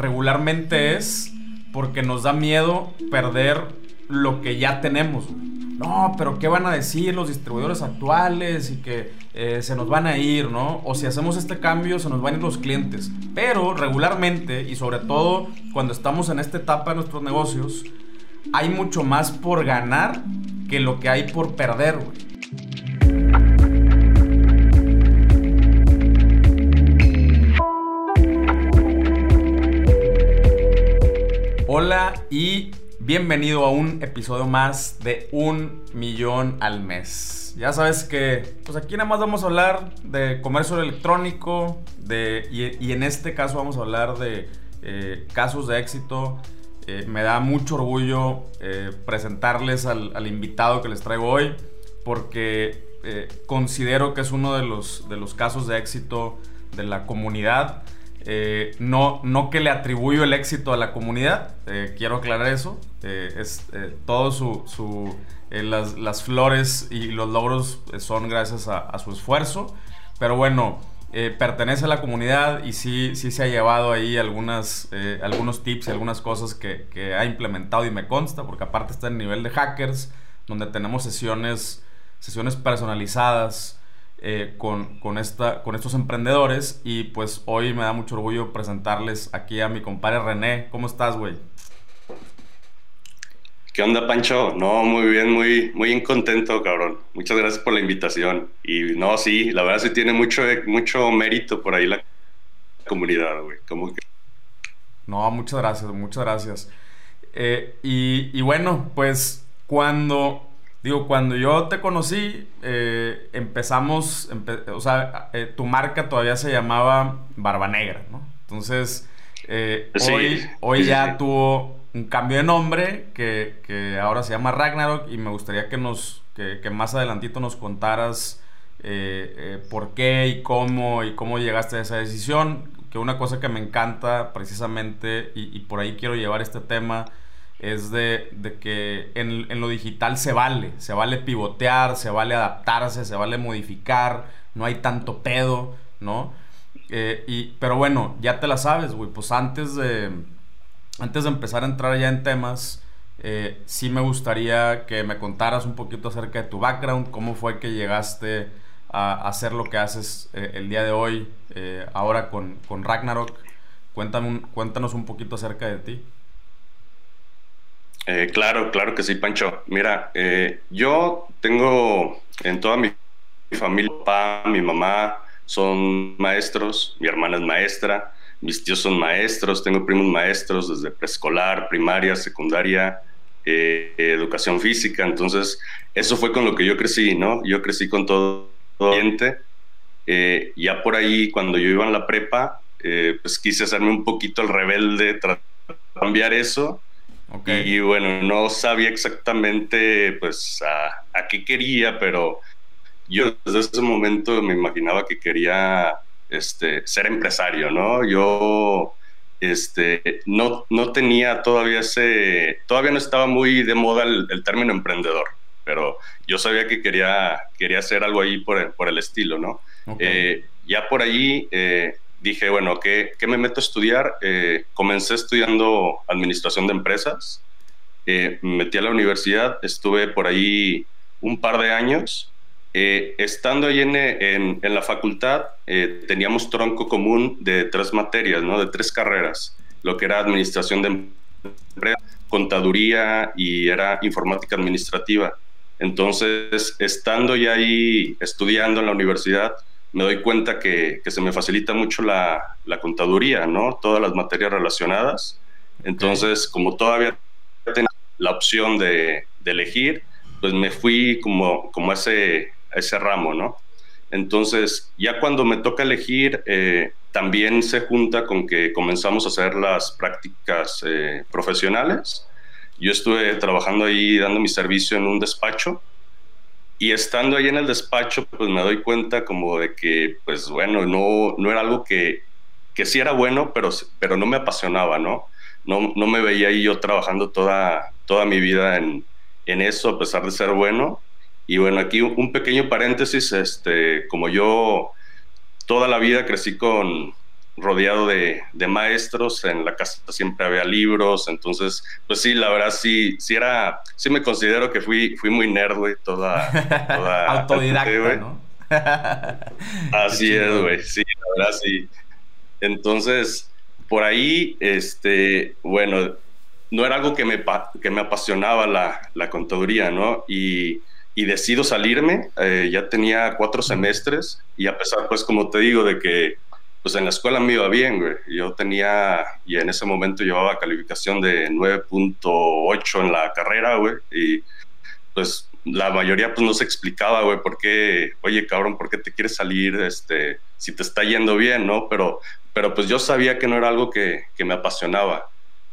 regularmente es porque nos da miedo perder lo que ya tenemos. No, pero ¿qué van a decir los distribuidores actuales? Y que eh, se nos van a ir, ¿no? O si hacemos este cambio, se nos van a ir los clientes. Pero regularmente, y sobre todo cuando estamos en esta etapa de nuestros negocios, hay mucho más por ganar que lo que hay por perder, güey. Hola y bienvenido a un episodio más de Un Millón al Mes. Ya sabes que pues aquí nada más vamos a hablar de comercio electrónico de, y, en este caso vamos a hablar de eh, casos de éxito. Eh, me da mucho orgullo eh, presentarles al, al, invitado que les traigo hoy porque considero que es uno de los, de los casos de éxito de la comunidad. Eh, no, no que le atribuyo el éxito a la comunidad, eh, quiero aclarar eso. Eh, es, todo su, las, flores y los logros son gracias a, su esfuerzo. Pero bueno, pertenece a la comunidad y sí, sí se ha llevado ahí algunas, algunos tips y algunas cosas que, ha implementado y me consta, porque aparte está en nivel de hackers, donde tenemos sesiones, sesiones personalizadas eh, con, esta, con estos emprendedores y pues hoy me da mucho orgullo presentarles aquí a mi compadre René. ¿Cómo estás, güey? ¿Qué onda, Pancho? No, muy bien, muy, muy contento, cabrón. Muchas gracias por la invitación. Y no, sí, la verdad sí tiene mucho, mucho mérito por ahí la comunidad, güey. Como que... No, muchas gracias, muchas gracias. Eh, y, y bueno, pues cuando Digo, cuando yo te conocí, eh, empezamos, o sea, eh, tu marca todavía se llamaba Barba Negra, ¿no? Entonces, eh, hoy, hoy ya tuvo un cambio de nombre que, ahora se llama Ragnarok y me gustaría que nos, que, más adelantito nos contaras por qué y cómo y cómo llegaste a esa decisión, que una cosa que me encanta precisamente y, y por ahí quiero llevar este tema es de, que en, lo digital se vale, se vale pivotear, se vale adaptarse, se vale modificar, no hay tanto pedo, ¿no? Eh, y, pero bueno, ya te la sabes, güey, pues antes de, antes de empezar a entrar ya en temas, eh, sí me gustaría que me contaras un poquito acerca de tu background, cómo fue que llegaste a, hacer lo que haces eh, el día de hoy, ahora con, con Ragnarok. Cuéntame cuéntanos un poquito acerca de ti. Eh, claro, claro que sí, Pancho. Mira, eh, yo tengo en toda mi familia, papá, mi mamá son maestros, mi hermana es maestra, mis tíos son maestros, tengo primos maestros desde preescolar, primaria, secundaria, eh, educación física. Entonces, eso fue con lo que yo crecí, ¿no? Yo crecí con todo ambiente. ya por ahí, cuando yo iba en la prepa, pues quise hacerme un poquito el rebelde, cambiar eso y bueno, no sabía exactamente pues a, qué quería, pero yo desde ese momento me imaginaba que quería este, ser empresario, ¿no? Yo este, no, no tenía todavía ese, todavía no estaba muy de moda el, término emprendedor, pero yo sabía que quería, quería hacer algo ahí por el, por el estilo, ¿no? Eh, ya por allí eh, dije, bueno, ¿qué, ¿qué, me meto a estudiar? Eh, comencé estudiando administración de empresas, eh, me metí a la universidad, estuve por ahí un par de años. Eh, estando ahí en, en, la facultad, teníamos tronco común de tres materias, ¿no? de tres carreras, lo que era administración de empresas, contaduría y era informática administrativa. Entonces, estando ya ahí estudiando en la universidad, me doy cuenta que, se me facilita mucho la, contaduría, ¿no? Todas las materias relacionadas. Entonces, como todavía tenía la opción de, elegir, pues me fui como, como a, ese, ese ramo, ¿no? Entonces, ya cuando me toca elegir, eh, también se junta con que comenzamos a hacer las prácticas eh, profesionales. Yo estuve trabajando ahí dando mi servicio en un despacho y estando ahí en el despacho, pues me doy cuenta como de que, pues bueno, no, no era algo que, que sí era bueno, pero, pero no me apasionaba, ¿no? No, no me veía ahí yo trabajando toda, toda mi vida en, en eso, a pesar de ser bueno. Y bueno, aquí un pequeño paréntesis, este, como yo toda la vida crecí con rodeado de, maestros, en la casa siempre había libros, entonces, pues sí, la verdad sí, sí era, sí me considero que fui, fui muy nerd, güey, toda, toda autodidacta, ¿no? Así es, güey, sí, la verdad sí. Entonces, por ahí, este, bueno, no era algo que me, que me apasionaba la, la contaduría, ¿no? Y, y decido salirme, eh, ya tenía cuatro semestres y a pesar, pues como te digo, de que pues en la escuela me iba bien, güey. Yo tenía, y en ese momento llevaba calificación de 9.8 en la carrera, güey, y pues la mayoría pues no se explicaba, güey, por qué, oye, cabrón, ¿por qué te quieres salir, este, si te está yendo bien, no? Pero, pero pues yo sabía que no era algo que, que me apasionaba.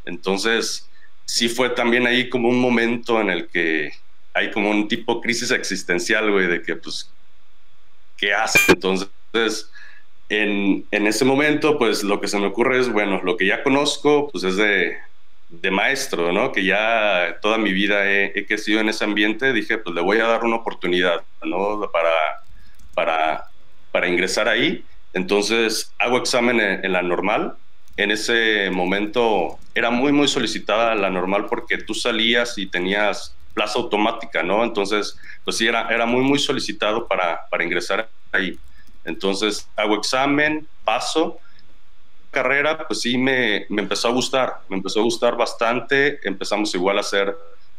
Entonces, sí fue también ahí como un momento en el que hay como un tipo crisis existencial, güey, de que, pues, ¿qué hace? Entonces, en, en, ese momento, pues, lo que se me ocurre es, bueno, lo que ya conozco, pues, es de, de maestro, ¿no? Que ya toda mi vida he, he, crecido en ese ambiente, dije, pues, le voy a dar una oportunidad, ¿no? Para, para, para ingresar ahí. Entonces, hago examen en, en la normal, en ese momento era muy, muy solicitada la normal porque tú salías y tenías plaza automática, ¿no? Entonces, pues sí, era, era muy, muy solicitado para, para ingresar ahí. Entonces, hago examen, paso, carrera, pues sí, me, me, empezó a gustar, me empezó a gustar bastante, empezamos igual a hacer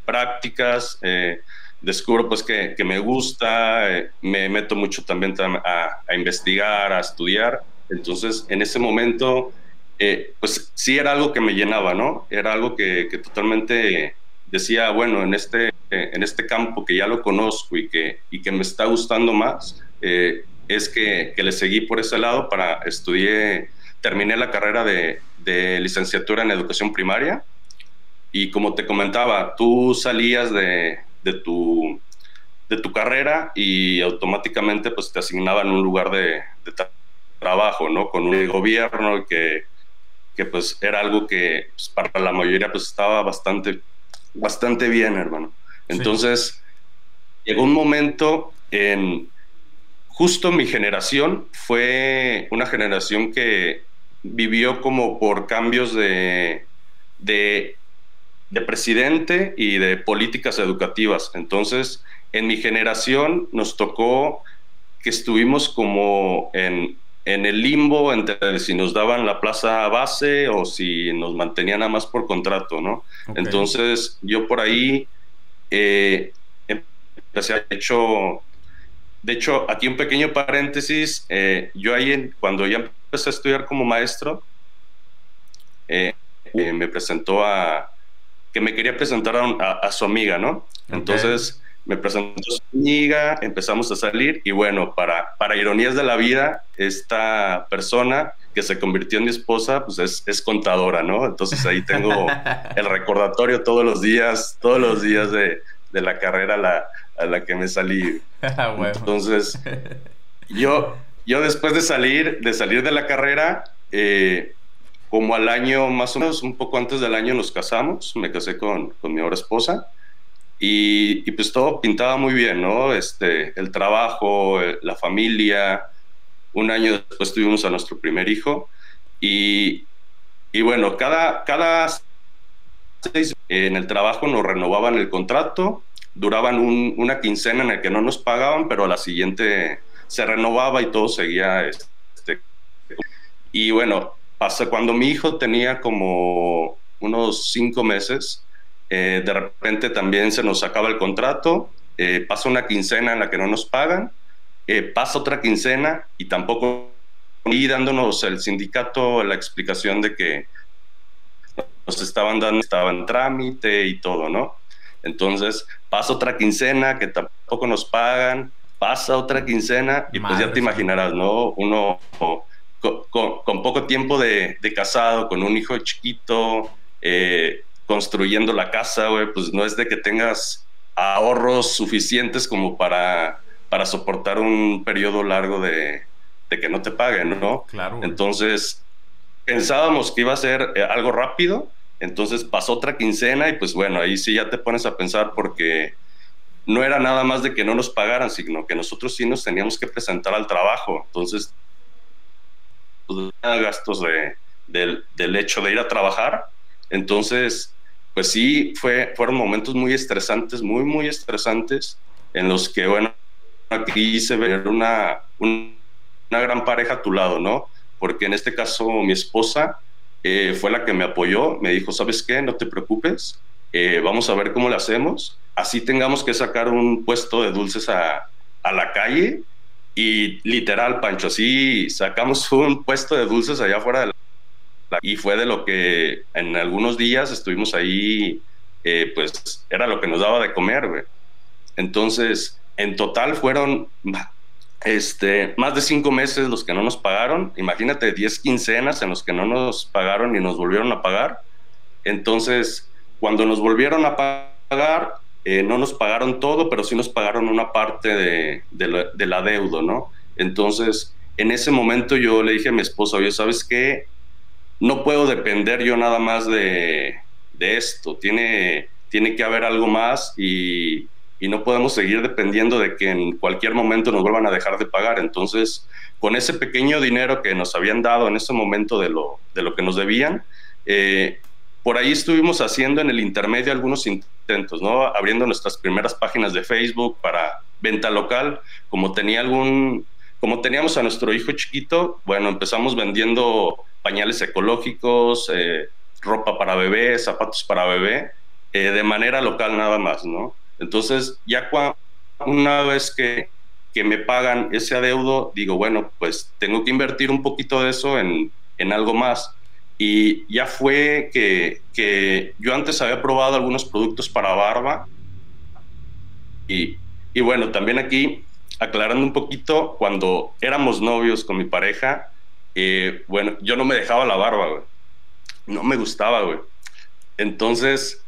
prácticas, eh, descubro pues que, que me gusta, eh, me meto mucho también a, a, investigar, a estudiar, entonces en ese momento, eh, pues sí era algo que me llenaba, ¿no? Era algo que, que totalmente decía, bueno, en este, en este campo que ya lo conozco y que, y que me está gustando más, eh, es que, que, le seguí por ese lado para estudiar, terminé la carrera de, de, licenciatura en educación primaria y como te comentaba, tú salías de, de, tu, de tu carrera y automáticamente pues te asignaban un lugar de, de trabajo, ¿no? Con un gobierno que, que pues era algo que pues, para la mayoría pues estaba bastante bastante bien, hermano. Entonces, llegó un momento en, justo mi generación fue una generación que vivió como por cambios de, de, de, presidente y de políticas educativas. Entonces, en mi generación nos tocó que estuvimos como en, en el limbo entre si nos daban la plaza base o si nos mantenían nada más por contrato, ¿no? Entonces yo por ahí eh, empecé a hecho, de hecho aquí un pequeño paréntesis, eh, yo ahí cuando ya empecé a estudiar como maestro, eh, me presentó a, que me quería presentar a, su amiga, ¿no? Entonces me presentó su amiga, empezamos a salir y bueno, para, para ironías de la vida, esta persona que se convirtió en mi esposa, pues es, es contadora, ¿no? Entonces ahí tengo el recordatorio todos los días, todos los días de, de la carrera a la, a la que me salí. Ah, Entonces, yo, yo después de salir, de salir de la carrera, eh, como al año, más o menos un poco antes del año nos casamos, me casé con, con mi ahora esposa. Y, pues todo pintaba muy bien, ¿no? Este, el trabajo, eh, la familia. Un año después tuvimos a nuestro primer hijo. Y, y bueno, cada, cada seis en el trabajo nos renovaban el contrato, duraban una quincena en la que no nos pagaban, pero a la siguiente se renovaba y todo seguía. Este, y bueno, pasa cuando mi hijo tenía como unos cinco meses, eh, de repente también se nos acaba el contrato, eh, pasa una quincena en la que no nos pagan, eh, pasa otra quincena y tampoco, y dándonos el sindicato la explicación de que nos estaban dando, estaba en trámite y todo, ¿no? Entonces pasa otra quincena que tampoco nos pagan, pasa otra quincena y pues ya te imaginarás, ¿no? Uno con, poco tiempo de, de, casado, con un hijo chiquito, eh, construyendo la casa, güey, pues no es de que tengas ahorros suficientes como para, para soportar un periodo largo de, de que no te paguen, ¿no? Claro. Entonces, pensábamos que iba a ser eh, algo rápido, entonces pasó otra quincena y pues bueno, ahí sí ya te pones a pensar porque no era nada más de que no nos pagaran, sino que nosotros sí nos teníamos que presentar al trabajo. Entonces, pues, gastos de, del, hecho de ir a trabajar. Entonces, pues sí, fue, fueron momentos muy estresantes, muy, muy estresantes, en los que, bueno, aquí se ve una, una gran pareja a tu lado, ¿no? Porque en este caso mi esposa eh, fue la que me apoyó, me dijo, ¿sabes qué? No te preocupes, eh, vamos a ver cómo lo hacemos. Así tengamos que sacar un puesto de dulces a, a la calle y literal, Pancho, así sacamos un puesto de dulces allá afuera y fue de lo que en algunos días estuvimos ahí, eh, pues era lo que nos daba de comer. Entonces, en total fueron este, más de cinco meses los que no nos pagaron. Imagínate, diez quincenas en los que no nos pagaron y nos volvieron a pagar. Entonces, cuando nos volvieron a pagar, eh, no nos pagaron todo, pero sí nos pagaron una parte de, de, la, deuda, ¿no? Entonces, en ese momento yo le dije a mi esposa, oye, ¿sabes qué? no puedo depender yo nada más de, esto, tiene, tiene que haber algo más y, no podemos seguir dependiendo de que en cualquier momento nos vuelvan a dejar de pagar. Entonces, con ese pequeño dinero que nos habían dado en ese momento de lo, de lo que nos debían, eh, por ahí estuvimos haciendo en el intermedio algunos intentos, ¿no? Abriendo nuestras primeras páginas de Facebook para venta local, como tenía algún, como teníamos a nuestro hijo chiquito, bueno, empezamos vendiendo pañales ecológicos, eh, ropa para bebé, zapatos para bebé, eh, de manera local nada más, ¿no? Entonces, ya una vez que, que, me pagan ese adeudo, digo, bueno, pues tengo que invertir un poquito de eso en, en algo más. Y ya fue que, que, yo antes había probado algunos productos para barba. Y, y bueno, también aquí, aclarando un poquito, cuando éramos novios con mi pareja, eh, bueno, yo no me dejaba la barba, güey. No me gustaba, güey. Entonces,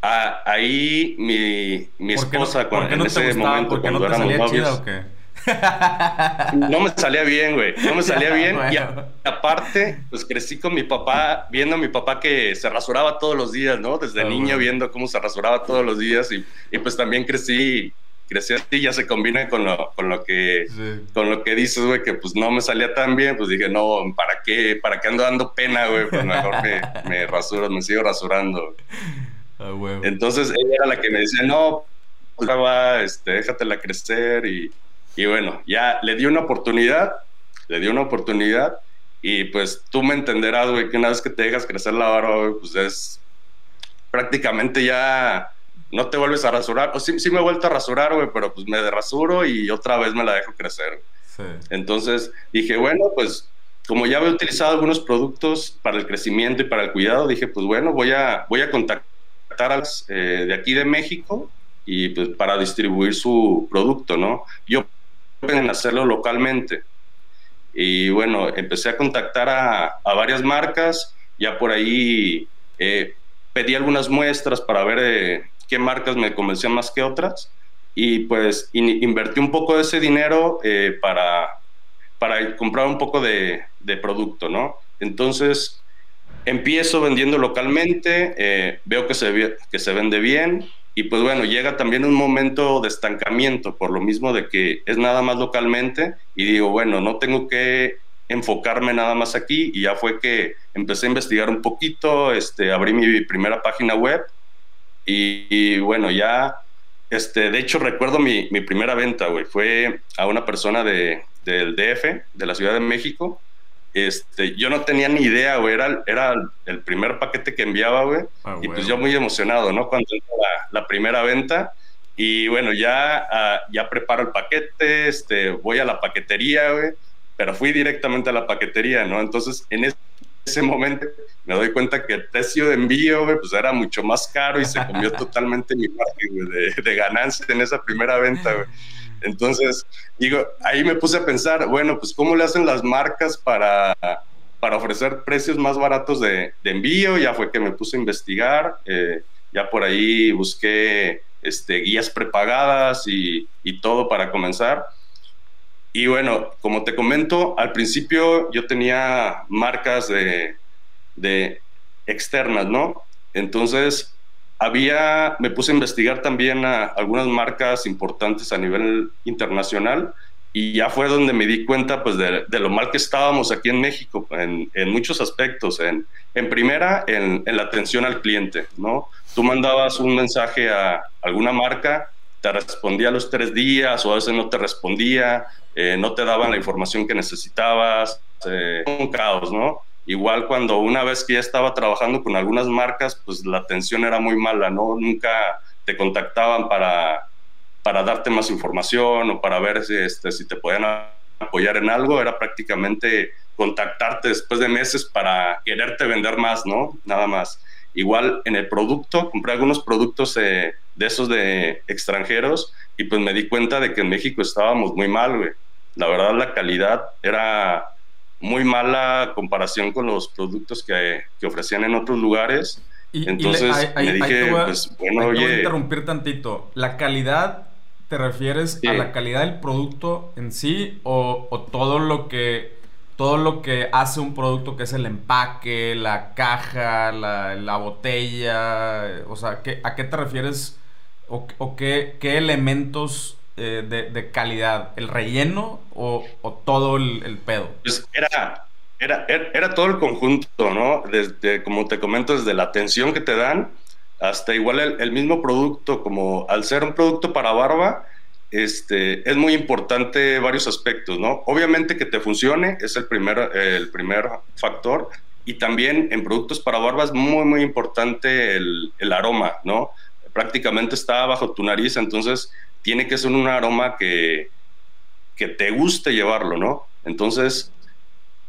ahí mi, mi esposa, no, cuando, en ese momento, cuando no éramos novios. No me salía bien, güey. No me salía bien. Y aparte, pues crecí con mi papá, viendo a mi papá que se rasuraba todos los días, ¿no? Desde ah, niño viendo cómo se rasuraba todos los días. Y, y pues también crecí creció así, ya se combina con lo, con lo que con lo que dices, güey, que pues no me salía tan bien, pues dije, no, ¿para qué? ¿Para qué ando dando pena, güey? Pues mejor me, me rasuro, me sigo rasurando. Ah, Entonces ella era la que me decía, no, pues va, este, déjatela crecer y, y bueno, ya le di una oportunidad, le di una oportunidad y pues tú me entenderás, güey, que una vez que te dejas crecer la barba, güey, pues es prácticamente ya no te vuelves a rasurar. O sí, sí me he vuelto a rasurar, güey, pero pues me rasuro y otra vez me la dejo crecer. Entonces dije, bueno, pues como ya había utilizado algunos productos para el crecimiento y para el cuidado, dije, pues bueno, voy a, voy a contactar eh, de aquí de México y pues para distribuir su producto, ¿no? Yo pueden hacerlo localmente. Y bueno, empecé a contactar a, a varias marcas, ya por ahí eh, pedí algunas muestras para ver eh, qué marcas me convencían más que otras y pues invertí un poco de ese dinero para, para comprar un poco de, de, producto, ¿no? Entonces empiezo vendiendo localmente, eh, veo que se, que se vende bien y pues bueno, llega también un momento de estancamiento por lo mismo de que es nada más localmente y digo, bueno, no tengo que enfocarme nada más aquí y ya fue que empecé a investigar un poquito, este, abrí mi primera página web y, bueno, ya, este, de hecho recuerdo mi, mi primera venta, güey, fue a una persona de, del DF, de la Ciudad de México. Este, yo no tenía ni idea, güey, era, era el primer paquete que enviaba, güey. Ah, y pues yo muy emocionado, ¿no? Cuando la, la primera venta. Y bueno, ya, ah, ya preparo el paquete, este, voy a la paquetería, güey, pero fui directamente a la paquetería, ¿no? Entonces, en ese ese momento me doy cuenta que el precio de envío, pues era mucho más caro y se comió totalmente mi margen de, de, ganancia en esa primera venta, güey. Entonces, digo, ahí me puse a pensar, bueno, pues cómo le hacen las marcas para, para ofrecer precios más baratos de, envío. Ya fue que me puse a investigar, eh, ya por ahí busqué este, guías prepagadas y, y todo para comenzar. Y bueno, como te comento, al principio yo tenía marcas de, de externas, ¿no? Entonces, había, me puse a investigar también a algunas marcas importantes a nivel internacional y ya fue donde me di cuenta pues de, lo mal que estábamos aquí en México en, en muchos aspectos. En, en primera, en, en, la atención al cliente, ¿no? Tú mandabas un mensaje a alguna marca, te respondía a los tres días o a veces no te respondía, eh, no te daban la información que necesitabas, eh, un caos, ¿no? Igual cuando una vez que ya estaba trabajando con algunas marcas, pues la atención era muy mala, ¿no? Nunca te contactaban para, para darte más información o para ver si, este, si te podían apoyar en algo, era prácticamente contactarte después de meses para quererte vender más, ¿no? Nada más. Igual en el producto, compré algunos productos eh, de esos de extranjeros y pues me di cuenta de que en México estábamos muy mal, güey. La verdad la calidad era muy mala comparación con los productos que, que ofrecían en otros lugares. Y, Entonces me dije, pues bueno, oye... Voy a interrumpir tantito. ¿La calidad te refieres a la calidad del producto en sí o, o, todo lo que todo lo que hace un producto que es el empaque, la caja, la, la botella? O sea, ¿qué, ¿a qué te refieres o, o qué, qué elementos eh, de, calidad? ¿El relleno o, todo el, pedo? Pues era, era, era, todo el conjunto, ¿no? Desde, como te comento, desde la atención que te dan hasta igual el, mismo producto, como al ser un producto para barba, este, es muy importante varios aspectos, ¿no? Obviamente que te funcione es el primer, el primer factor y también en productos para barba es muy, muy importante el, el aroma, ¿no? Prácticamente está bajo tu nariz, entonces tiene que ser un aroma que, que te guste llevarlo, ¿no? Entonces,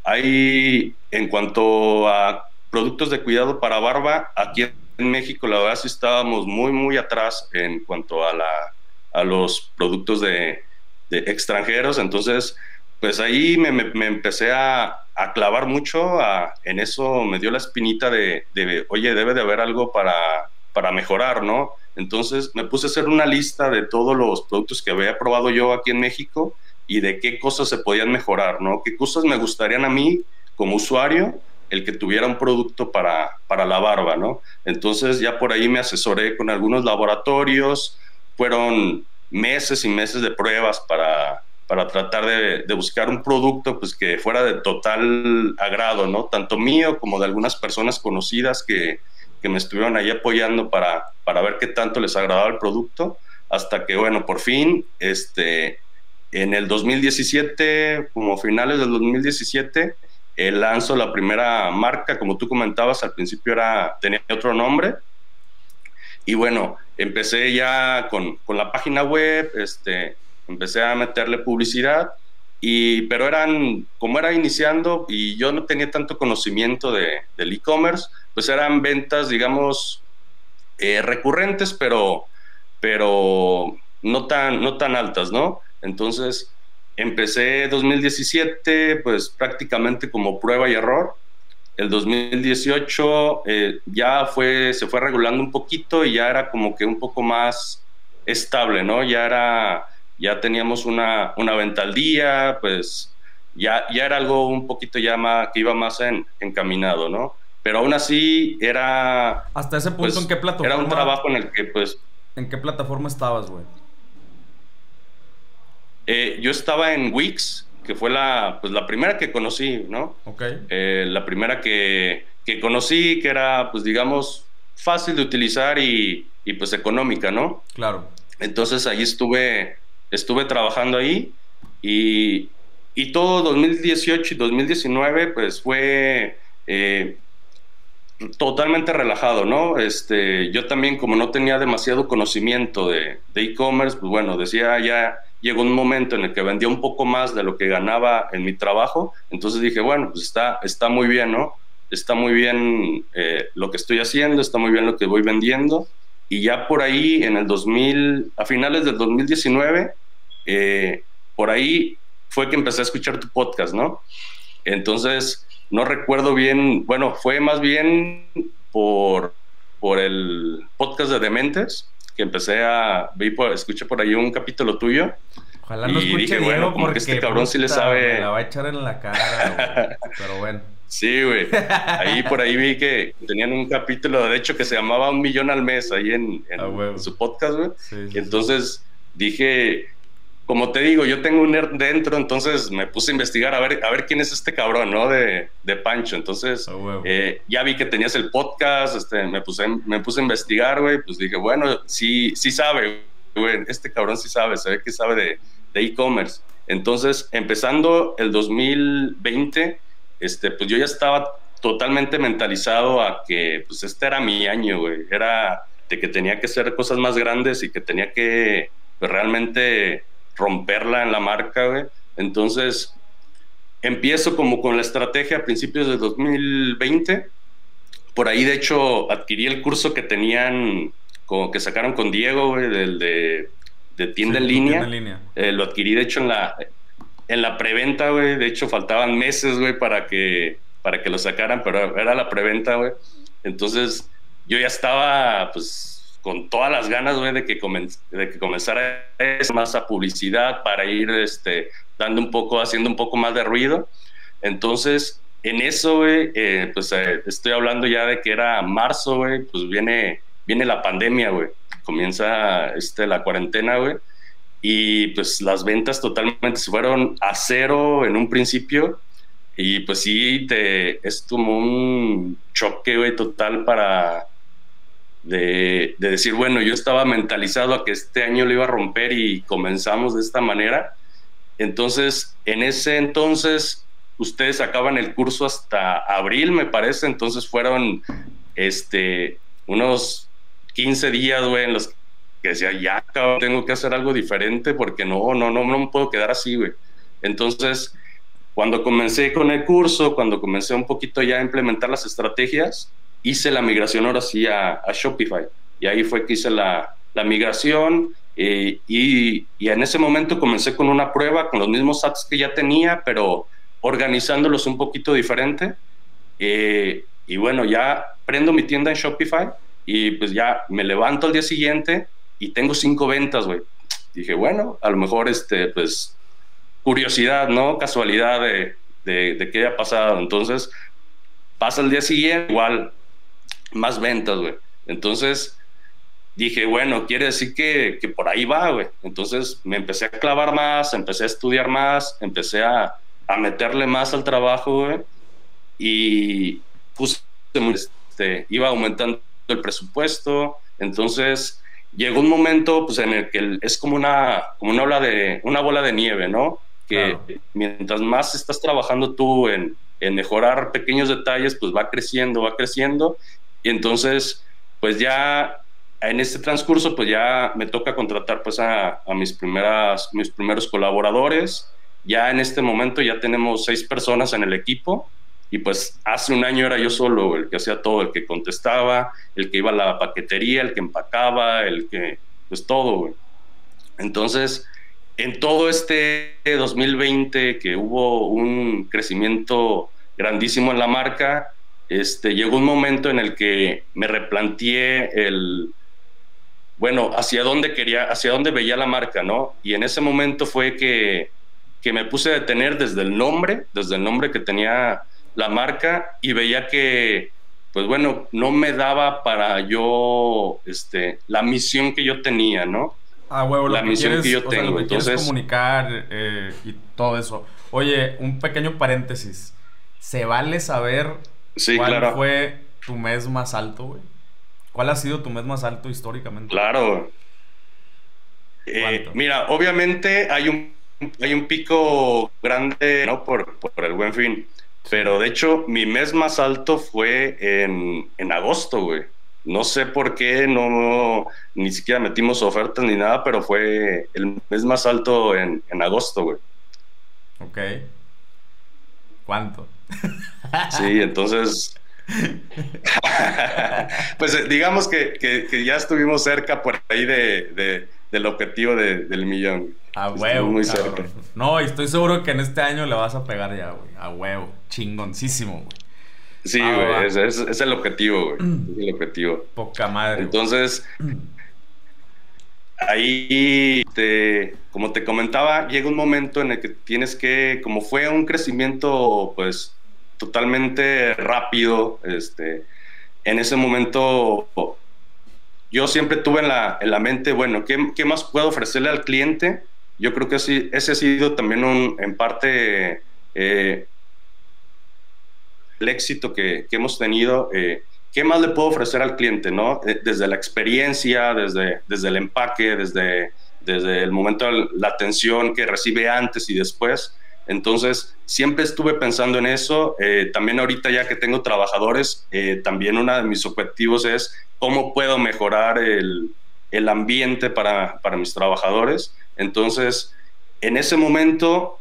hay, en cuanto a productos de cuidado para barba, aquí en México la verdad sí estábamos muy, muy atrás en cuanto a, la, a los productos de, extranjeros, entonces, pues ahí me, empecé a, a, clavar mucho, en eso me dio la espinita de, de, oye, debe de haber algo para, para mejorar, ¿no? Entonces me puse a hacer una lista de todos los productos que había probado yo aquí en México y de qué cosas se podían mejorar, ¿no? ¿Qué cosas me gustarían a mí como usuario el que tuviera un producto para, para la barba, ¿no? Entonces ya por ahí me asesoré con algunos laboratorios, fueron meses y meses de pruebas para, para tratar de, de, buscar un producto pues que fuera de total agrado, ¿no? Tanto mío como de algunas personas conocidas que, que me estuvieron ahí apoyando para, para ver qué tanto les agradaba el producto, hasta que, bueno, por fin, este, en el 2017, como finales del 2017, eh, lanzo la primera marca, como tú comentabas, al principio era, tenía otro nombre, y bueno, empecé ya con, con la página web, este, empecé a meterle publicidad, y, pero eran, como era iniciando y yo no tenía tanto conocimiento de, del e-commerce, pues eran ventas, digamos, eh, recurrentes, pero, pero no, tan, no tan altas, ¿no? Entonces, empecé 2017, pues prácticamente como prueba y error. El 2018 eh, ya fue, se fue regulando un poquito y ya era como que un poco más estable, ¿no? Ya era, ya teníamos una, una venta al día, pues ya, ya era algo un poquito ya más, que iba más en, encaminado, ¿no? Pero aún así era... Hasta ese punto, pues, ¿en qué plataforma? Era un trabajo en el que pues... ¿En qué plataforma estabas, güey? Eh, yo estaba en Wix, que fue la, pues, la primera que conocí, ¿no? Ok. Eh, la primera que, que, conocí, que era, pues digamos, fácil de utilizar y, y, pues económica, ¿no? Claro. Entonces ahí estuve, estuve trabajando ahí y, y todo 2018 y 2019 pues fue eh, totalmente relajado, ¿no? Este, yo también como no tenía demasiado conocimiento de e-commerce, pues bueno, decía ya llegó un momento en el que vendía un poco más de lo que ganaba en mi trabajo, entonces dije, bueno, pues está, está muy bien, ¿no? Está muy bien eh, lo que estoy haciendo, está muy bien lo que voy vendiendo, y ya por ahí en el 2000, a finales del 2019, eh, por ahí fue que empecé a escuchar tu podcast, ¿no? Entonces, no recuerdo bien, bueno, fue más bien por, por el podcast de Dementes, que empecé a, vi por, escuché por ahí un capítulo tuyo. Ojalá no escuche dije, bueno, porque este cabrón sí le sabe. la va a echar en la cara, pero bueno. Sí, güey. Ahí por ahí vi que tenían un capítulo, de hecho, que se llamaba Un Millón al Mes ahí en, en, su podcast, güey. entonces dije, como te digo, yo tengo un nerd dentro, entonces me puse a investigar a ver, a ver quién es este cabrón, ¿no? De, de Pancho. Entonces, eh, ya vi que tenías el podcast, este, me, puse, me puse a investigar, güey, pues dije, bueno, sí, sí sabe, güey, este cabrón sí sabe, se ve que sabe de e-commerce. entonces, empezando el 2020, este, pues yo ya estaba totalmente mentalizado a que, pues este era mi año, güey, era de que tenía que hacer cosas más grandes y que tenía que pues, realmente romperla en la marca, güey. Entonces, empiezo como con la estrategia a principios de 2020. Por ahí, de hecho, adquirí el curso que tenían, como que sacaron con Diego, güey, del de, de tienda, en línea. Eh, lo adquirí, de hecho, en la, en la preventa, güey. De hecho, faltaban meses, güey, para que, para que lo sacaran, pero era la preventa, güey. Entonces, yo ya estaba, pues, con todas las ganas, güey, de que, de que comenzara más a publicidad para ir este, dando un poco, haciendo un poco más de ruido. Entonces, en eso, güey, eh, pues eh, estoy hablando ya de que era marzo, güey, pues viene, viene la pandemia, güey. Comienza este, la cuarentena, güey. Y pues las ventas totalmente se fueron a cero en un principio. Y pues sí, te, es como un choque, güey, total para, de, decir, bueno, yo estaba mentalizado a que este año lo iba a romper y comenzamos de esta manera. Entonces, en ese entonces, ustedes acaban el curso hasta abril, me parece, entonces fueron este, unos 15 días, güey, en los que decía, ya, tengo que hacer algo diferente porque no, no, no, no me puedo quedar así, güey. Entonces, cuando comencé con el curso, cuando comencé un poquito ya a implementar las estrategias, hice la migración ahora sí a, Shopify. Y ahí fue que hice la, la migración eh, y, y, en ese momento comencé con una prueba con los mismos ads que ya tenía, pero organizándolos un poquito diferente. Eh, y bueno, ya prendo mi tienda en Shopify y pues ya me levanto al día siguiente y tengo cinco ventas, güey. Dije, bueno, a lo mejor este, pues curiosidad, ¿no? Casualidad de, de, de qué haya pasado. Entonces, pasa el día siguiente, igual más ventas, güey. Entonces dije, bueno, quiere decir que, que por ahí va, güey. Entonces me empecé a clavar más, empecé a estudiar más, empecé a, a meterle más al trabajo, güey. Y puse, este, iba aumentando el presupuesto. Entonces llegó un momento pues, en el que es como una, como una, ola de, una bola de nieve, ¿no? Que mientras más estás trabajando tú en, en mejorar pequeños detalles, pues va creciendo, va creciendo y entonces, pues ya en este transcurso, pues ya me toca contratar pues a, mis, primeras, mis primeros colaboradores. Ya en este momento ya tenemos seis personas en el equipo y pues hace un año era yo solo el que hacía todo, el que contestaba, el que iba a la paquetería, el que empacaba, el que, pues todo, Entonces, en todo este 2020 que hubo un crecimiento grandísimo en la marca, este, llegó un momento en el que me replanteé el, bueno, hacia dónde quería, hacia dónde veía la marca, ¿no? Y en ese momento fue que, que me puse a detener desde el nombre, desde el nombre que tenía la marca y veía que, pues bueno, no me daba para yo, este, la misión que yo tenía, ¿no? Ah, huevo, la misión que yo tengo. Entonces, comunicar eh, y todo eso. Oye, un pequeño paréntesis. ¿Se vale saber ¿Cuál fue tu mes más alto, güey? ¿Cuál ha sido tu mes más alto históricamente? Claro. Eh, mira, obviamente hay un, hay un pico grande, ¿no? Por, el buen fin. Pero de hecho, mi mes más alto fue en, en agosto, güey. No sé por qué, no, ni siquiera metimos ofertas ni nada, pero fue el mes más alto en, en agosto, güey. Ok. ¿Cuánto? Sí, entonces. pues digamos que, ya estuvimos cerca por ahí de, del objetivo del millón. A huevo. Muy cerca. No, y estoy seguro que en este año le vas a pegar ya, güey. A huevo. Chingoncísimo, güey. Sí, güey. Es, es, el objetivo, güey. Es el objetivo. Poca madre. Entonces. Ahí, te, como te comentaba, llega un momento en el que tienes que, como fue un crecimiento, pues, totalmente rápido, este, en ese momento yo siempre tuve en la, en la mente, bueno, ¿qué, ¿qué, más puedo ofrecerle al cliente yo creo que ese ha sido también un, en parte eh, el éxito que, que hemos tenido. Eh, ¿Qué más le puedo ofrecer al cliente? ¿no? Eh, desde la experiencia, desde, desde el empaque, desde, desde el momento la atención que recibe antes y después. Entonces, siempre estuve pensando en eso. también ahorita ya que tengo trabajadores, también uno de mis objetivos es cómo puedo mejorar el, el ambiente para, para mis trabajadores. Entonces, en ese momento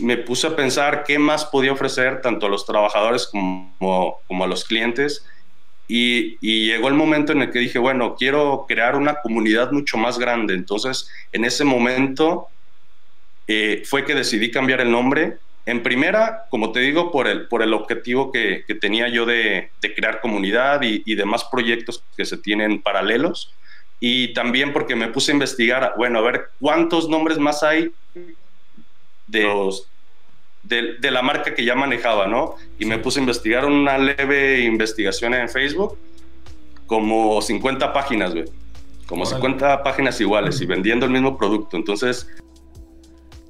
me puse a pensar qué más podía ofrecer tanto a los trabajadores como, como a los clientes. Y, llegó el momento en el que dije, bueno, quiero crear una comunidad mucho más grande. Entonces, en ese momento eh, fue que decidí cambiar el nombre. En primera, como te digo, por el, por el objetivo que, que tenía yo de, de crear comunidad y, y, demás proyectos que se tienen paralelos y también porque me puse a investigar, bueno, a ver cuántos nombres más hay de, los, de, la marca que ya manejaba, ¿no? Y me puse a investigar una leve investigación en Facebook, como 50 páginas, güey. Como 50 páginas iguales y vendiendo el mismo producto. Entonces...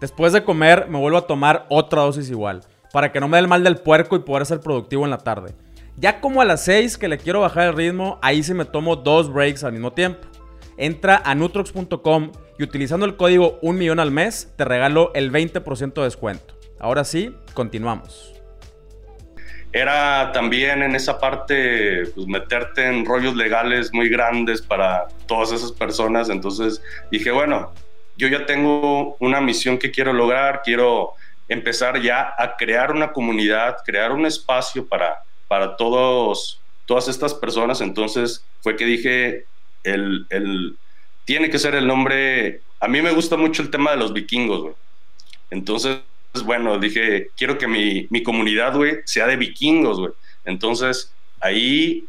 Después de comer me vuelvo a tomar otra dosis igual, para que no me dé el mal del puerco y poder ser productivo en la tarde. Ya como a las 6 que le quiero bajar el ritmo, ahí sí me tomo dos breaks al mismo tiempo. Entra a nutrox.com y utilizando el código 1 millón al mes te regalo el 20% de descuento. Ahora sí, continuamos. Era también en esa parte pues, meterte en rollos legales muy grandes para todas esas personas. Entonces dije, bueno, yo ya tengo una misión que quiero lograr, quiero empezar ya a crear una comunidad, crear un espacio para para todos, todas estas personas. Entonces fue que dije, el, el, tiene que ser el nombre. A mí me gusta mucho el tema de los vikingos. Entonces, bueno, dije, quiero que mi, mi comunidad, sea de vikingos, güey. Entonces, ahí,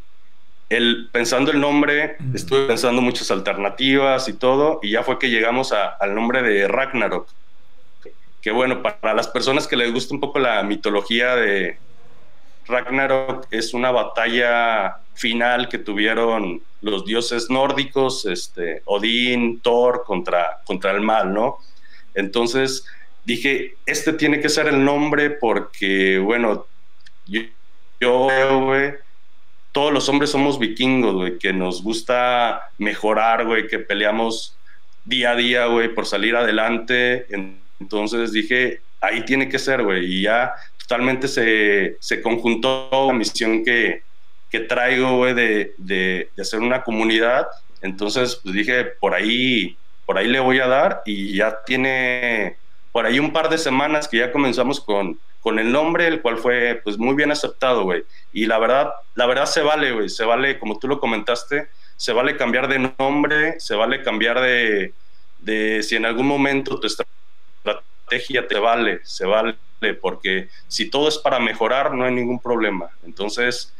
el, pensando el nombre, estuve pensando muchas alternativas y todo, y ya fue que llegamos al nombre de Ragnarok. Que bueno, para las personas que les gusta un poco la mitología de, Ragnarok es una batalla final que tuvieron los dioses nórdicos, este, Odín, Thor contra, contra el mal, ¿no? Entonces dije, este tiene que ser el nombre porque, bueno, yo, yo güey, todos los hombres somos vikingos, güey, que nos gusta mejorar, güey, que peleamos día a día, güey, por salir adelante. Entonces dije, ahí tiene que ser, güey, y ya totalmente se, se conjuntó la misión que, que traigo, de, de, de, hacer una comunidad. Entonces, pues dije, por ahí, por ahí le voy a dar y ya tiene por ahí un par de semanas que ya comenzamos con, con el nombre, el cual fue pues muy bien aceptado, güey. Y la verdad, la verdad se vale, güey, se vale, como tú lo comentaste, se vale cambiar de nombre, se vale cambiar de, de si en algún momento tu estrategia te vale, se vale porque si todo es para mejorar, no hay ningún problema. Entonces,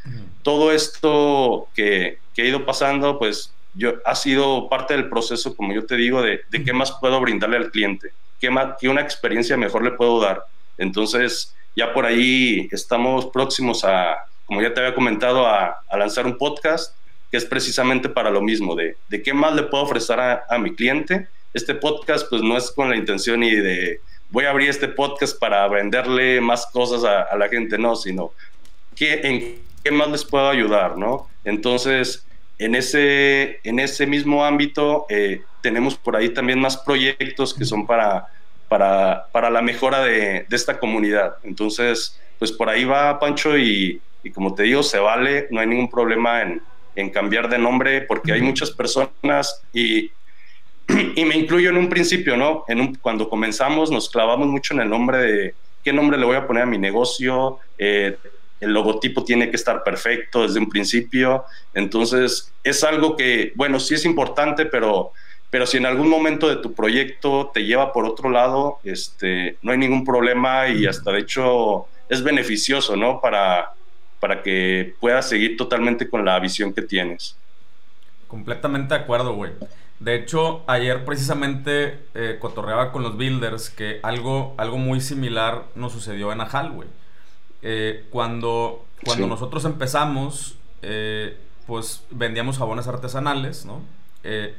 todo esto que, que, he ido pasando, pues yo, ha sido parte del proceso, como yo te digo, de, de qué más puedo brindarle al cliente, qué, más, qué una experiencia mejor le puedo dar. Entonces, ya por ahí estamos próximos a, como ya te había comentado, a, a lanzar un podcast que es precisamente para lo mismo, de, de qué más le puedo ofrecer a, a mi cliente. Este podcast, pues no es con la intención ni de voy a abrir este podcast para venderle más cosas a, la gente, no, sino ¿qué, en qué más les puedo ayudar, ¿no? Entonces, en ese, en ese mismo ámbito, eh, tenemos por ahí también más proyectos que son para, para, para la mejora de, de, esta comunidad. Entonces, pues por ahí va Pancho y, y, como te digo, se vale, no hay ningún problema en, en cambiar de nombre porque hay muchas personas y y me incluyo en un principio, ¿no? En un, cuando comenzamos nos clavamos mucho en el nombre de qué nombre le voy a poner a mi negocio, eh, el logotipo tiene que estar perfecto desde un principio, entonces es algo que, bueno, sí es importante, pero pero si en algún momento de tu proyecto te lleva por otro lado, este, no hay ningún problema y hasta de hecho es beneficioso, ¿no? Para, para que puedas seguir totalmente con la visión que tienes. Completamente de acuerdo, güey. De hecho, ayer precisamente eh, cotorreaba con los builders que algo, algo muy similar nos sucedió en Ajal, güey. Eh, cuando cuando nosotros empezamos, eh, pues vendíamos jabones artesanales, ¿no?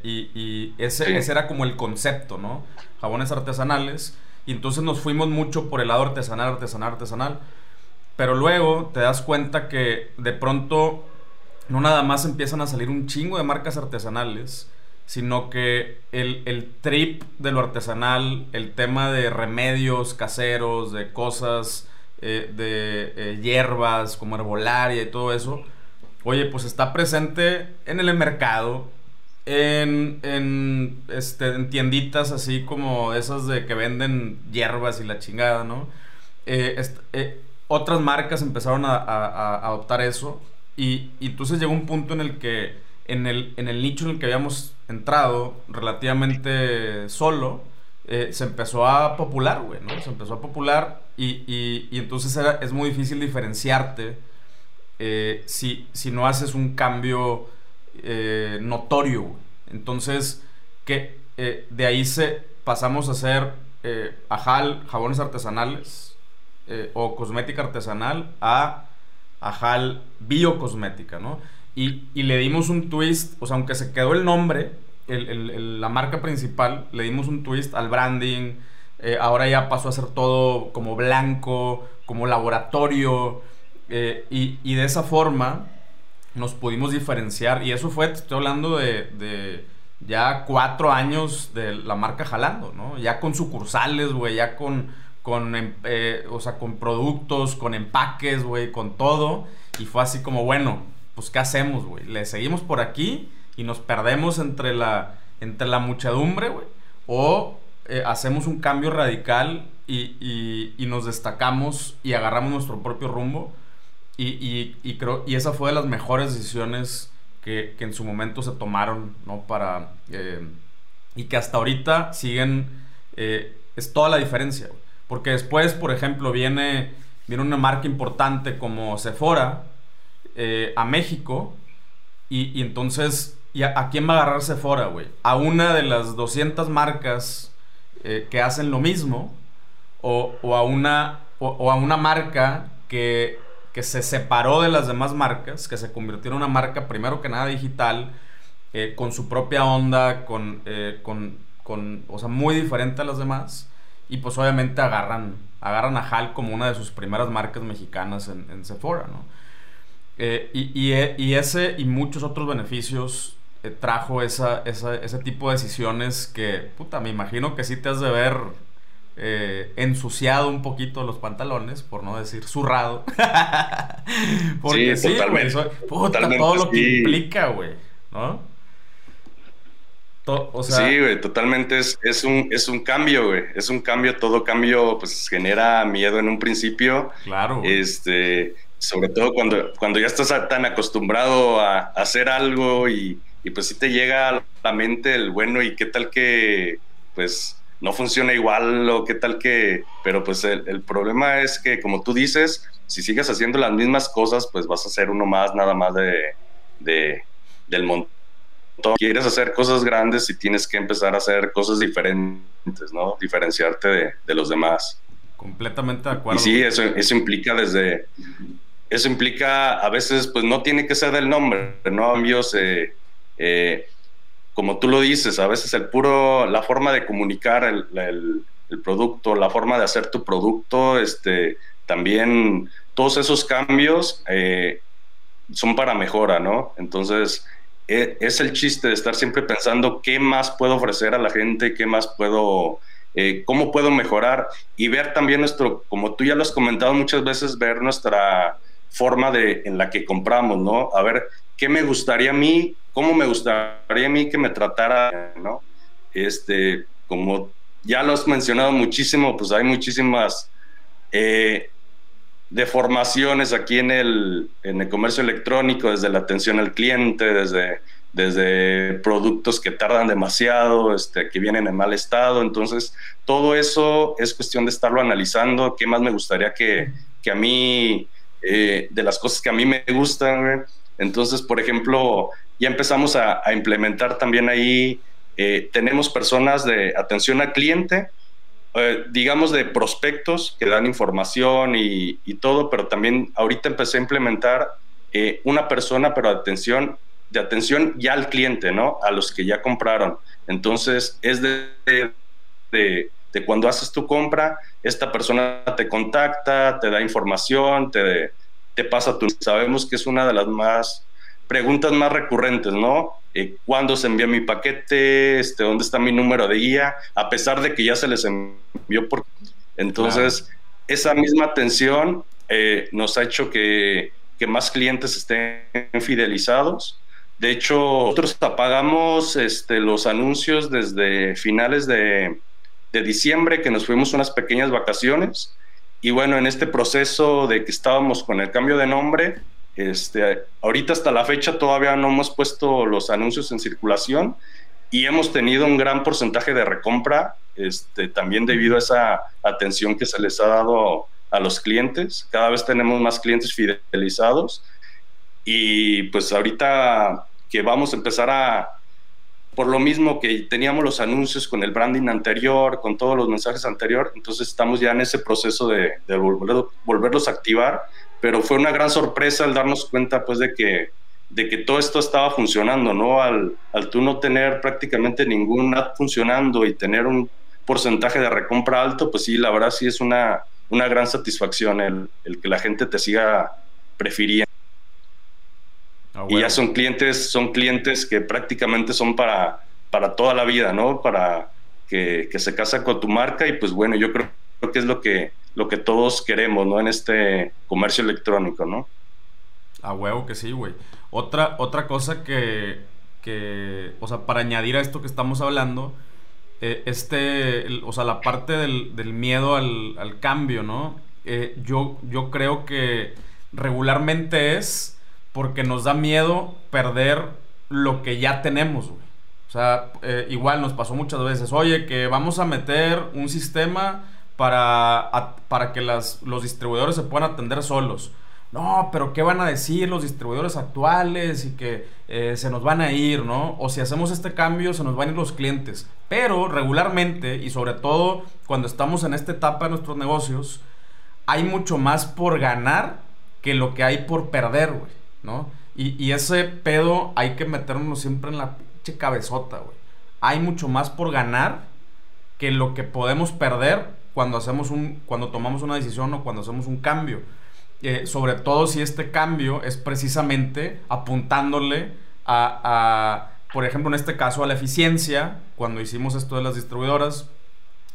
y, ese, ese, era como el concepto, ¿no? Jabones artesanales. Y entonces nos fuimos mucho por el lado artesanal, artesanal, artesanal. Pero luego te das cuenta que de pronto no nada más empiezan a salir un chingo de marcas artesanales, sino que el, trip de lo artesanal, el tema de remedios caseros, de cosas, eh, de eh, hierbas como herbolaria y todo eso, oye, pues está presente en el mercado, en, en, este, en tienditas así como esas de que venden hierbas y la chingada, ¿no? Eh, otras marcas empezaron a, adoptar eso y, entonces llegó un punto en el que en el, en el nicho en el que habíamos entrado relativamente solo, eh, se empezó a popular, güey, ¿no? Se empezó a popular y, y, entonces era, es muy difícil diferenciarte eh, si, si, no haces un cambio eh, notorio, Entonces, que de ahí se pasamos a hacer ajal, jabones artesanales o cosmética artesanal a Ajal Biocosmética, ¿no? Y, le dimos un twist, o sea, aunque se quedó el nombre, la marca principal, le dimos un twist al branding. Eh, ahora ya pasó a ser todo como blanco, como laboratorio. Eh, y, de esa forma nos pudimos diferenciar. Y eso fue, estoy hablando de, ya cuatro años de la marca jalando, ¿no? Ya con sucursales, güey, ya con con, em, eh, o sea, con productos, con empaques, güey, con todo. Y fue así como, bueno, pues ¿qué hacemos, güey? ¿Le seguimos por aquí y nos perdemos entre la, entre la muchedumbre, güey? ¿O eh, hacemos un cambio radical y, y, nos destacamos y agarramos nuestro propio rumbo? Y, y, creo, y esa fue de las mejores decisiones que, que en su momento se tomaron, ¿no? Para... Eh, y que hasta ahorita siguen... es toda la diferencia, güey. Porque después, por ejemplo, viene, viene una marca importante como Sephora eh, a México. Y, entonces, ¿y a, quién va a agarrar Sephora, güey? A una de las 200 marcas eh, que hacen lo mismo. O, a, una, o, a una marca que, que, se separó de las demás marcas, que se convirtió en una marca, primero que nada, digital, eh, con su propia onda, con, con, con, o sea, muy diferente a las demás. Y pues obviamente agarran, agarran a HAL como una de sus primeras marcas mexicanas en, Sephora, ¿no? Eh, y, ese y muchos otros beneficios eh, trajo esa, ese tipo de decisiones que, puta, me imagino que sí te has de ver eh, ensuciado un poquito los pantalones, por no decir zurrado. Porque sí, güey, puta, todo lo que implica, güey, ¿no? sí, güey, totalmente es, es, un, es un cambio, güey. Es un cambio, todo cambio pues genera miedo en un principio. Claro. Este, sobre todo cuando, cuando ya estás tan acostumbrado a, hacer algo y, y, pues sí te llega a la mente el bueno y qué tal que pues no funciona igual o qué tal que... Pero pues el, problema es que como tú dices, si sigues haciendo las mismas cosas, pues vas a ser uno más nada más de, de del montón quieres hacer cosas grandes y tienes que empezar a hacer cosas diferentes, ¿no? Diferenciarte de, los demás. Completamente de acuerdo. Y sí, eso, eso implica desde... Eso implica, a veces, pues no tiene que ser del nombre, ¿no? Cambios, eh, eh, como tú lo dices, a veces el puro, la forma de comunicar el, producto, la forma de hacer tu producto, este, también todos esos cambios eh, son para mejora, ¿no? Entonces, e, es el chiste de estar siempre pensando qué más puedo ofrecer a la gente, qué más puedo, eh, cómo puedo mejorar y ver también nuestro, como tú ya lo has comentado muchas veces, ver nuestra forma de, en la que compramos, ¿no? A ver, ¿qué me gustaría a mí? ¿Cómo me gustaría a mí que me tratara, ¿no? Este, como ya lo has mencionado muchísimo, pues hay muchísimas eh, de formaciones aquí en el, en el comercio electrónico, desde la atención al cliente, desde desde productos que tardan demasiado, este, que vienen en mal estado. Entonces, todo eso es cuestión de estarlo analizando. ¿Qué más me gustaría que, que a mí, eh, de las cosas que a mí me gustan? Entonces, por ejemplo, ya empezamos a, implementar también ahí, eh, tenemos personas de atención al cliente, eh, digamos de prospectos que dan información y, todo, pero también ahorita empecé a implementar una persona, pero atención de atención ya al cliente, ¿no? A los que ya compraron. Entonces, es de, de, cuando haces tu compra, esta persona te contacta, te da información, te, te pasa tu... Sabemos que es una de las más preguntas más recurrentes, ¿no? Eh, ¿Cuándo se envía mi paquete? Este, ¿Dónde está mi número de guía? A pesar de que ya se les envió por... Entonces, esa misma atención eh, nos ha hecho que, que más clientes estén fidelizados de hecho, nosotros apagamos este, los anuncios desde finales de, diciembre, que nos fuimos unas pequeñas vacaciones. Y bueno, en este proceso de que estábamos con el cambio de nombre, este, ahorita hasta la fecha todavía no hemos puesto los anuncios en circulación y hemos tenido un gran porcentaje de recompra, este, también debido a esa atención que se les ha dado a los clientes. Cada vez tenemos más clientes fidelizados y pues ahorita que vamos a empezar a, por lo mismo que teníamos los anuncios con el branding anterior, con todos los mensajes anterior, entonces estamos ya en ese proceso de, volverlos a activar, pero fue una gran sorpresa al darnos cuenta pues de que, de que todo esto estaba funcionando, ¿no? Al, al tú no tener prácticamente ningún ad funcionando y tener un porcentaje de recompra alto, pues sí, la verdad sí es una, una gran satisfacción el, el que la gente te siga prefiriendo. Ah, y ya son clientes, son clientes que prácticamente son para, para toda la vida, ¿no? Para que, se casan con tu marca y pues bueno, yo creo, que es lo que, lo que todos queremos, ¿no? En este comercio electrónico, ¿no? A huevo que sí, güey. Otra, otra cosa que, que, o sea, para añadir a esto que estamos hablando, eh, este, o sea, la parte del, miedo al, cambio, ¿no? Eh, yo, yo creo que regularmente es porque nos da miedo perder lo que ya tenemos, güey. O sea, eh, igual nos pasó muchas veces, oye, que vamos a meter un sistema para, para que las, los distribuidores se puedan atender solos. No, pero ¿qué van a decir los distribuidores actuales? Y que eh, se nos van a ir, ¿no? O si hacemos este cambio, se nos van a ir los clientes. Pero regularmente, y sobre todo cuando estamos en esta etapa de nuestros negocios, hay mucho más por ganar que lo que hay por perder, güey. ¿No? Y, ese pedo hay que meternos siempre en la pinche cabezota, güey. Hay mucho más por ganar que lo que podemos perder cuando hacemos un, cuando tomamos una decisión o cuando hacemos un cambio. Eh, sobre todo si este cambio es precisamente apuntándole a, a, por ejemplo, en este caso, a la eficiencia, cuando hicimos esto de las distribuidoras.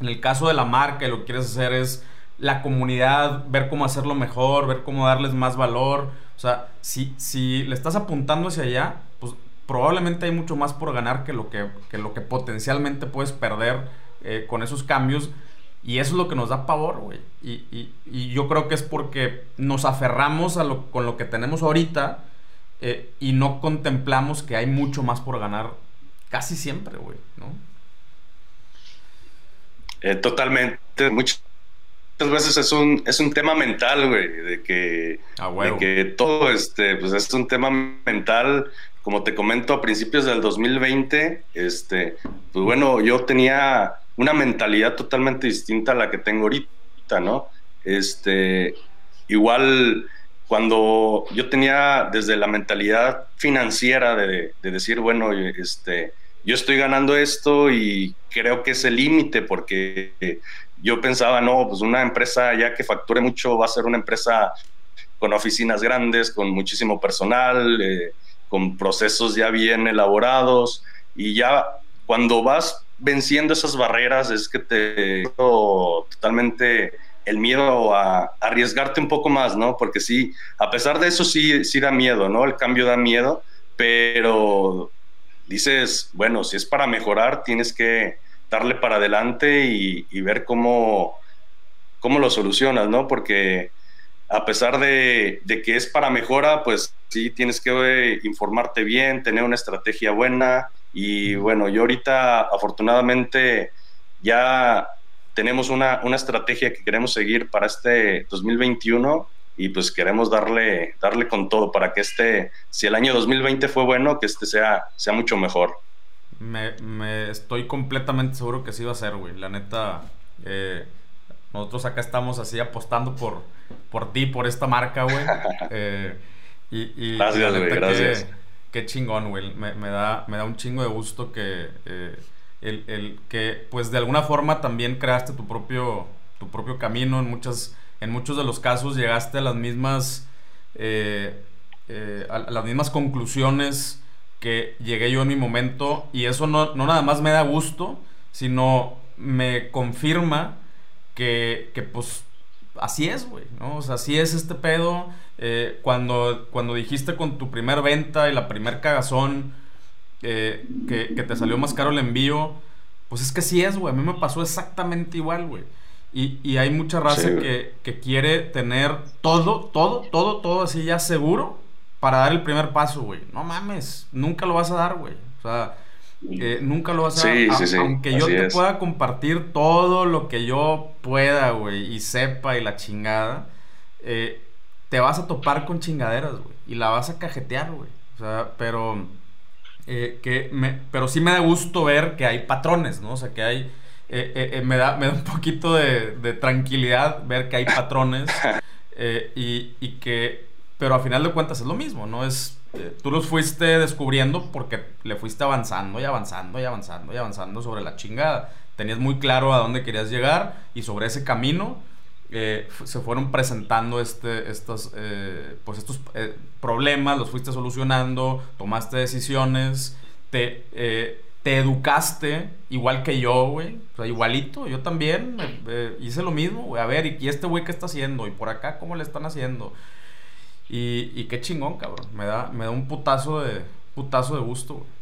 En el caso de la marca, lo que quieres hacer es la comunidad, ver cómo hacerlo mejor, ver cómo darles más valor o sea, si, si le estás apuntando hacia allá, pues probablemente hay mucho más por ganar que lo que, lo que potencialmente puedes perder eh, con esos cambios. Y eso es lo que nos da pavor, güey. Y, yo creo que es porque nos aferramos a lo, con lo que tenemos ahorita eh, y no contemplamos que hay mucho más por ganar casi siempre, güey, ¿no? Eh, totalmente. Mucho, muchas veces es un, es un tema mental, güey, de que, de que todo este, pues es un tema mental. Como te comento, a principios del 2020, este, pues bueno, yo tenía una mentalidad totalmente distinta a la que tengo ahorita, ¿no? Este, igual cuando yo tenía desde la mentalidad financiera de, de decir, bueno, este, yo estoy ganando esto y creo que es el límite porque yo pensaba, no, pues una empresa ya que facture mucho va a ser una empresa con oficinas grandes, con muchísimo personal, eh, con procesos ya bien elaborados y ya cuando vas venciendo esas barreras es que te totalmente el miedo a, arriesgarte un poco más, ¿no? Porque sí, a pesar de eso sí, sí da miedo, ¿no? El cambio da miedo, pero dices, bueno, si es para mejorar, tienes que darle para adelante y, ver cómo, cómo lo solucionas, ¿no? Porque a pesar de, que es para mejora, pues sí, tienes que eh, informarte bien, tener una estrategia buena. Y bueno, yo ahorita afortunadamente ya tenemos una, una estrategia que queremos seguir para este 2021 y pues queremos darle, darle con todo para que este, si el año 2020 fue bueno, que este sea, sea mucho mejor. Me, me estoy completamente seguro que sí va a ser, güey. La neta, eh, nosotros acá estamos así apostando por, por ti, por esta marca, güey. Eh, y, gracias, güey, gracias. Qué, chingón, güey. Me, da, me da un chingo de gusto que, eh, el, el, que, pues de alguna forma también creaste tu propio, tu propio camino en muchas en muchos de los casos llegaste a las mismas, eh, eh, a las mismas conclusiones que llegué yo en mi momento y eso no, nada más me da gusto, sino me confirma que, pues así es, güey, ¿no? O sea, así es este pedo. Eh, cuando, cuando dijiste con tu primer venta y la primer cagazón que, que, te salió más caro el envío, pues es que sí es, güey. A mí me pasó exactamente igual, güey. Y, hay mucha raza que, quiere tener todo, todo, todo, todo así ya seguro para dar el primer paso, güey. No mames, nunca lo vas a dar, güey. O sea, eh, nunca lo vas a dar. aunque yo te pueda compartir todo lo que yo pueda, güey, y sepa y la chingada, eh, te vas a topar con chingaderas, güey. Y la vas a cajetear, güey. O sea, pero... Eh, que me, pero sí me da gusto ver que hay patrones, ¿no? O sea, que hay me, da, me da un poquito de, tranquilidad ver que hay patrones y, y, que, pero a final de cuentas es lo mismo, ¿no? Es, tú los fuiste descubriendo porque le fuiste avanzando y avanzando y avanzando y avanzando sobre la chingada. Tenías muy claro a dónde querías llegar y sobre ese camino se fueron presentando este, estos, pues estos problemas, los fuiste solucionando, tomaste decisiones, te te educaste igual que yo, güey. O sea, igualito. Yo también eh, hice lo mismo, güey. A ver, ¿y este güey qué está haciendo? ¿Y por acá cómo le están haciendo? Y, qué chingón, cabrón. Me da, me da un putazo de, putazo de gusto, güey.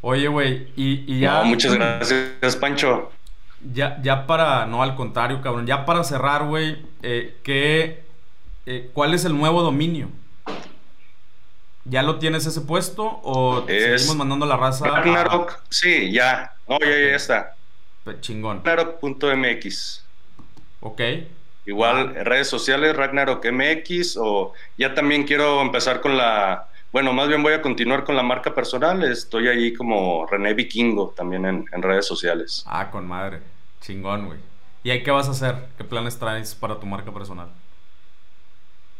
Oye, güey, y, ya... No, muchas gracias, Pancho. Ya, ya para... No, al contrario, cabrón. Ya para cerrar, güey, eh, ¿qué... Eh, ¿Cuál es el nuevo dominio? ¿Ya lo tienes ese puesto o seguimos mandando la raza? Ragnarok, sí, ya. No, ya, ya está. Chingón. Ragnarok.mx. Ok. Igual redes sociales, Ragnarok MX, o ya también quiero empezar con la. Bueno, más bien voy a continuar con la marca personal. Estoy ahí como René Vikingo también en, redes sociales. Ah, con madre. Chingón, güey. ¿Y ahí qué vas a hacer? ¿Qué planes traes para tu marca personal?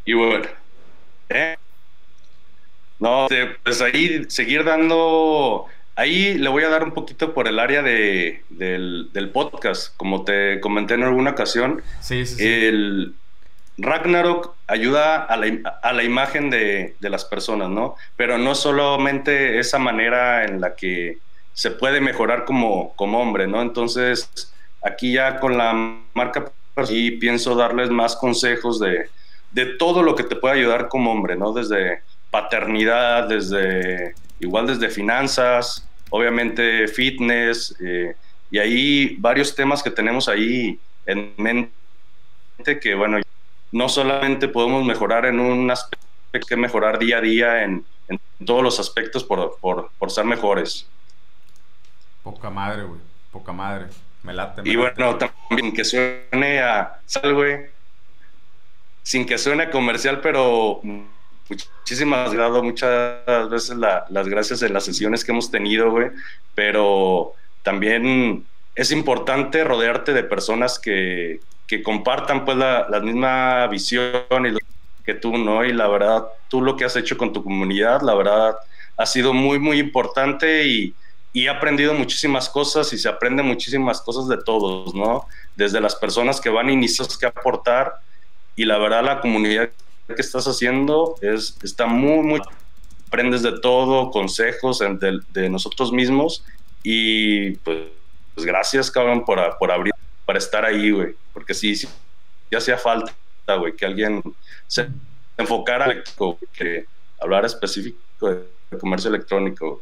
Y bueno, ¿eh? No, pues ahí seguir dando, ahí le voy a dar un poquito por el área de, del, podcast, como te comenté en alguna ocasión. Sí, sí, El Ragnarok ayuda a la, a la imagen de, de, las personas, ¿no? Pero no solamente esa manera en la que se puede mejorar como, como hombre, ¿no? Entonces, aquí ya con la marca, y pienso darles más consejos de, de todo lo que te puede ayudar como hombre, ¿no? Desde paternidad, desde igual desde finanzas, obviamente fitness, eh, y ahí varios temas que tenemos ahí en mente que, bueno, no solamente podemos mejorar en un aspecto, hay que mejorar día a día en, todos los aspectos por, por, por, ser mejores. Poca madre, güey, poca madre. Me late. y bueno, también que suene a sal, güey, sin que suene comercial, pero muchísimas gracias, muchas veces las gracias en las sesiones que hemos tenido, güey, pero también es importante rodearte de personas que, que compartan pues la, la, misma visión y que tú, ¿no? Y la verdad, tú lo que has hecho con tu comunidad, la verdad, ha sido muy, muy importante y, y he aprendido muchísimas cosas y se aprende muchísimas cosas de todos, ¿no? Desde las personas que van inicios que aportar y la verdad la comunidad que estás haciendo es, está muy, muy... Aprendes de todo, consejos de, de nosotros mismos y pues, pues gracias, cabrón, por, por abrir, para estar ahí, güey. Porque sí, sí, ya hacía falta, güey, que alguien se enfocara que hablar específico de comercio electrónico.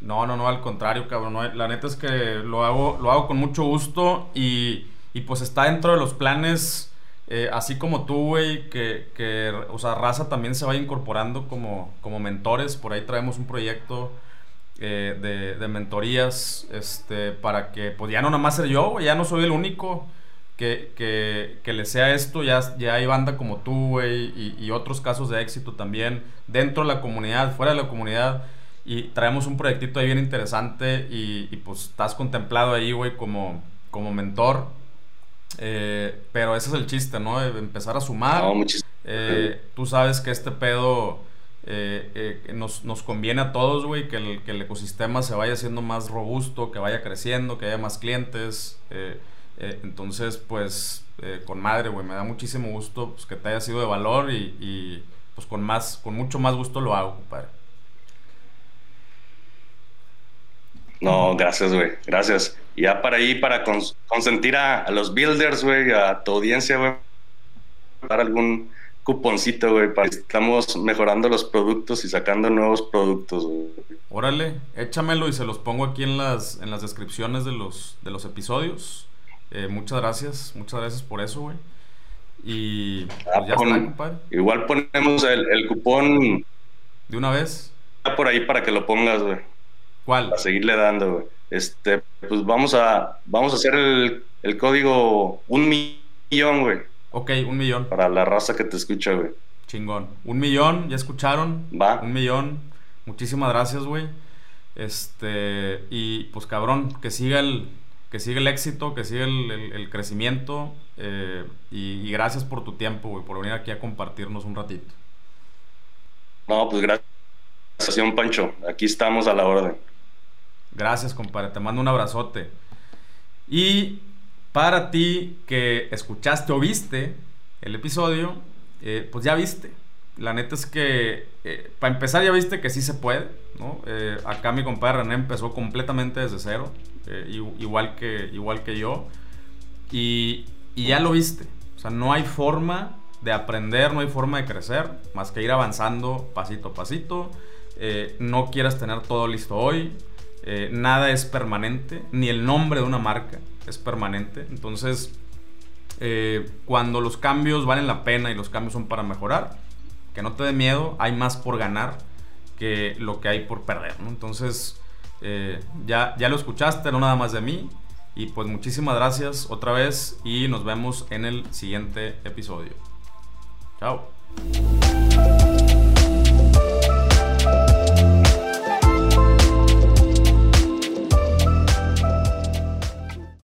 No, no, no, al contrario, cabrón. la neta es que lo hago, lo hago con mucho gusto y, y pues está dentro de los planes eh, así como tú, güey, que, que, o sea, Raza también se vaya incorporando como, como mentores. Por ahí traemos un proyecto eh, de, mentorías, este, para que, pues ya no nada más ser yo, ya no soy el único que, que, que, le sea esto, ya, ya hay banda como tú, güey, y, y, otros casos de éxito también, dentro de la comunidad, fuera de la comunidad, y traemos un proyectito ahí bien interesante, y, y pues estás contemplado ahí, güey, como, como mentor, eh, pero ese es el chiste, ¿no? Empezar a sumar. eh, tú sabes que este pedo eh, eh, nos, nos, conviene a todos, güey, que el, que el, ecosistema se vaya haciendo más robusto, que vaya creciendo, que haya más clientes. Eh, entonces, pues, con madre, güey, me da muchísimo gusto pues, que te haya sido de valor y, y, pues con más, con mucho más gusto lo hago, compadre. No, gracias, güey, gracias. Ya para ahí, para cons consentir a, a, los builders, güey, a tu audiencia, güey, para algún cuponcito, güey, para que estamos mejorando los productos y sacando nuevos productos, güey. Órale, échamelo y se los pongo aquí en las, en las descripciones de los, de los episodios. Eh, muchas gracias, muchas gracias por eso, güey. Y pues ah, ya pon, está, compadre. Igual ponemos el, el, cupón. ¿De una vez? Por ahí para que lo pongas, güey. ¿Cuál? Para seguirle dando, güey. Este, pues vamos a, vamos a hacer el, el código un millón, güey. Ok, un millón. Para la raza que te escucha, güey. Chingón. Un millón, ¿ya escucharon? Va. Un millón. Muchísimas gracias, güey. Este, y pues cabrón, que siga el, que siga el éxito, que siga el, el, el crecimiento. Eh, y, y, gracias por tu tiempo, güey, por venir aquí a compartirnos un ratito. No, pues gracias, Pancho. Aquí estamos a la orden. Gracias, compadre. Te mando un abrazote. Y para ti que escuchaste o viste el episodio, eh, pues ya viste. La neta es que, eh, para empezar, ya viste que sí se puede, ¿no? Eh, acá mi compadre René empezó completamente desde cero, igual, que, igual que yo, y, y ya lo viste. O sea, no hay forma de aprender, no hay forma de crecer, más que ir avanzando pasito a pasito. no quieras tener todo listo hoy, nada es permanente, ni el nombre de una marca es permanente. Entonces, eh, cuando los cambios valen la pena y los cambios son para mejorar, que no te dé miedo, hay más por ganar que lo que hay por perder. Entonces, eh, ya, ya lo escuchaste, no nada más de mí. Y pues muchísimas gracias otra vez y nos vemos en el siguiente episodio. Chao.